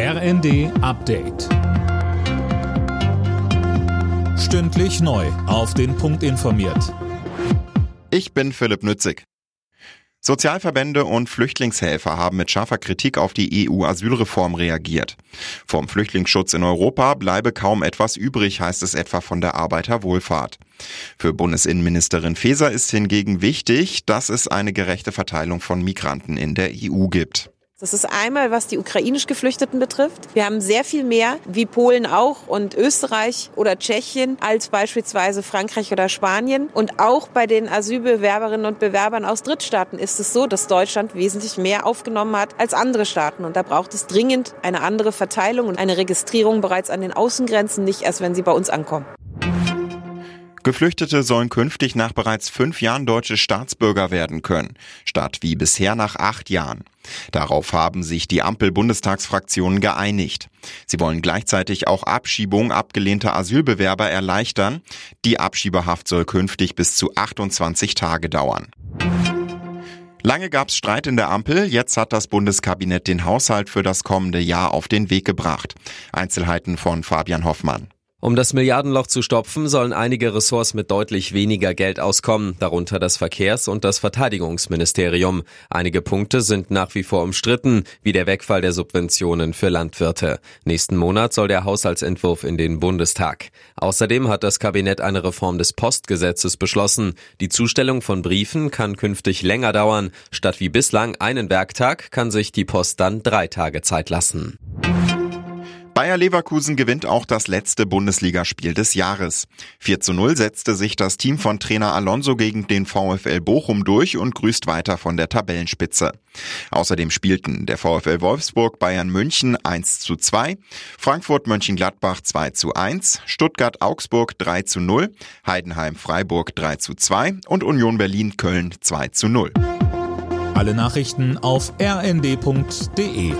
RND Update. Stündlich neu. Auf den Punkt informiert. Ich bin Philipp Nützig. Sozialverbände und Flüchtlingshelfer haben mit scharfer Kritik auf die EU-Asylreform reagiert. Vom Flüchtlingsschutz in Europa bleibe kaum etwas übrig, heißt es etwa von der Arbeiterwohlfahrt. Für Bundesinnenministerin Faeser ist hingegen wichtig, dass es eine gerechte Verteilung von Migranten in der EU gibt. Das ist einmal, was die ukrainisch Geflüchteten betrifft. Wir haben sehr viel mehr, wie Polen auch und Österreich oder Tschechien, als beispielsweise Frankreich oder Spanien. Und auch bei den Asylbewerberinnen und Bewerbern aus Drittstaaten ist es so, dass Deutschland wesentlich mehr aufgenommen hat als andere Staaten. Und da braucht es dringend eine andere Verteilung und eine Registrierung bereits an den Außengrenzen, nicht erst wenn sie bei uns ankommen. Geflüchtete sollen künftig nach bereits fünf Jahren deutsche Staatsbürger werden können, statt wie bisher nach acht Jahren. Darauf haben sich die Ampel-Bundestagsfraktionen geeinigt. Sie wollen gleichzeitig auch Abschiebung abgelehnter Asylbewerber erleichtern. Die Abschiebehaft soll künftig bis zu 28 Tage dauern. Lange gab es Streit in der Ampel, jetzt hat das Bundeskabinett den Haushalt für das kommende Jahr auf den Weg gebracht. Einzelheiten von Fabian Hoffmann. Um das Milliardenloch zu stopfen, sollen einige Ressorts mit deutlich weniger Geld auskommen, darunter das Verkehrs- und das Verteidigungsministerium. Einige Punkte sind nach wie vor umstritten, wie der Wegfall der Subventionen für Landwirte. Nächsten Monat soll der Haushaltsentwurf in den Bundestag. Außerdem hat das Kabinett eine Reform des Postgesetzes beschlossen. Die Zustellung von Briefen kann künftig länger dauern. Statt wie bislang einen Werktag kann sich die Post dann drei Tage Zeit lassen. Bayer Leverkusen gewinnt auch das letzte Bundesligaspiel des Jahres. 4 zu 0 setzte sich das Team von Trainer Alonso gegen den VfL Bochum durch und grüßt weiter von der Tabellenspitze. Außerdem spielten der VfL Wolfsburg Bayern München 1 zu 2, Frankfurt Mönchengladbach 2 zu 1, Stuttgart Augsburg 3 zu 0, Heidenheim Freiburg 3 zu 2 und Union Berlin Köln 2 zu 0. Alle Nachrichten auf rnd.de